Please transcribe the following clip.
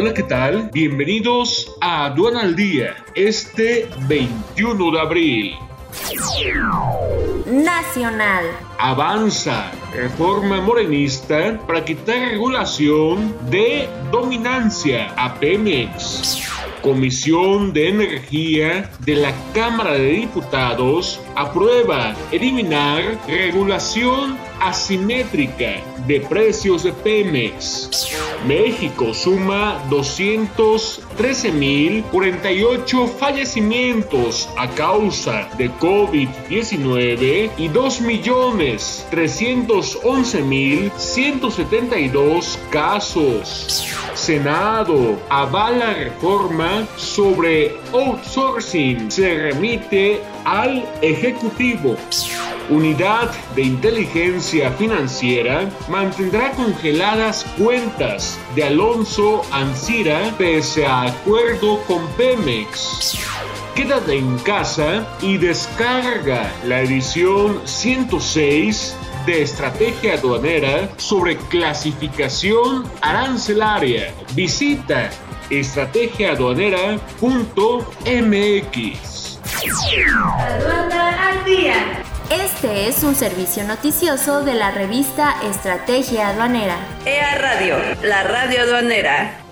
Hola, ¿qué tal? Bienvenidos a Aduana al Día, este 21 de abril. Nacional. Avanza reforma morenista para quitar regulación de dominancia a Pemex. Comisión de Energía de la Cámara de Diputados aprueba eliminar regulación asimétrica de precios de Pemex. México suma 213.048 fallecimientos a causa de COVID-19 y 2.311.172 casos. Senado avala reforma sobre outsourcing. Se remite al Ejecutivo. Unidad de Inteligencia Financiera mantendrá congeladas cuentas de Alonso Ancira pese a acuerdo con Pemex. Quédate en casa y descarga la edición 106 de estrategia aduanera sobre clasificación arancelaria. Visita estrategiaaduanera.mx. Aduana al día. Este es un servicio noticioso de la revista Estrategia Aduanera. EA Radio, la radio aduanera.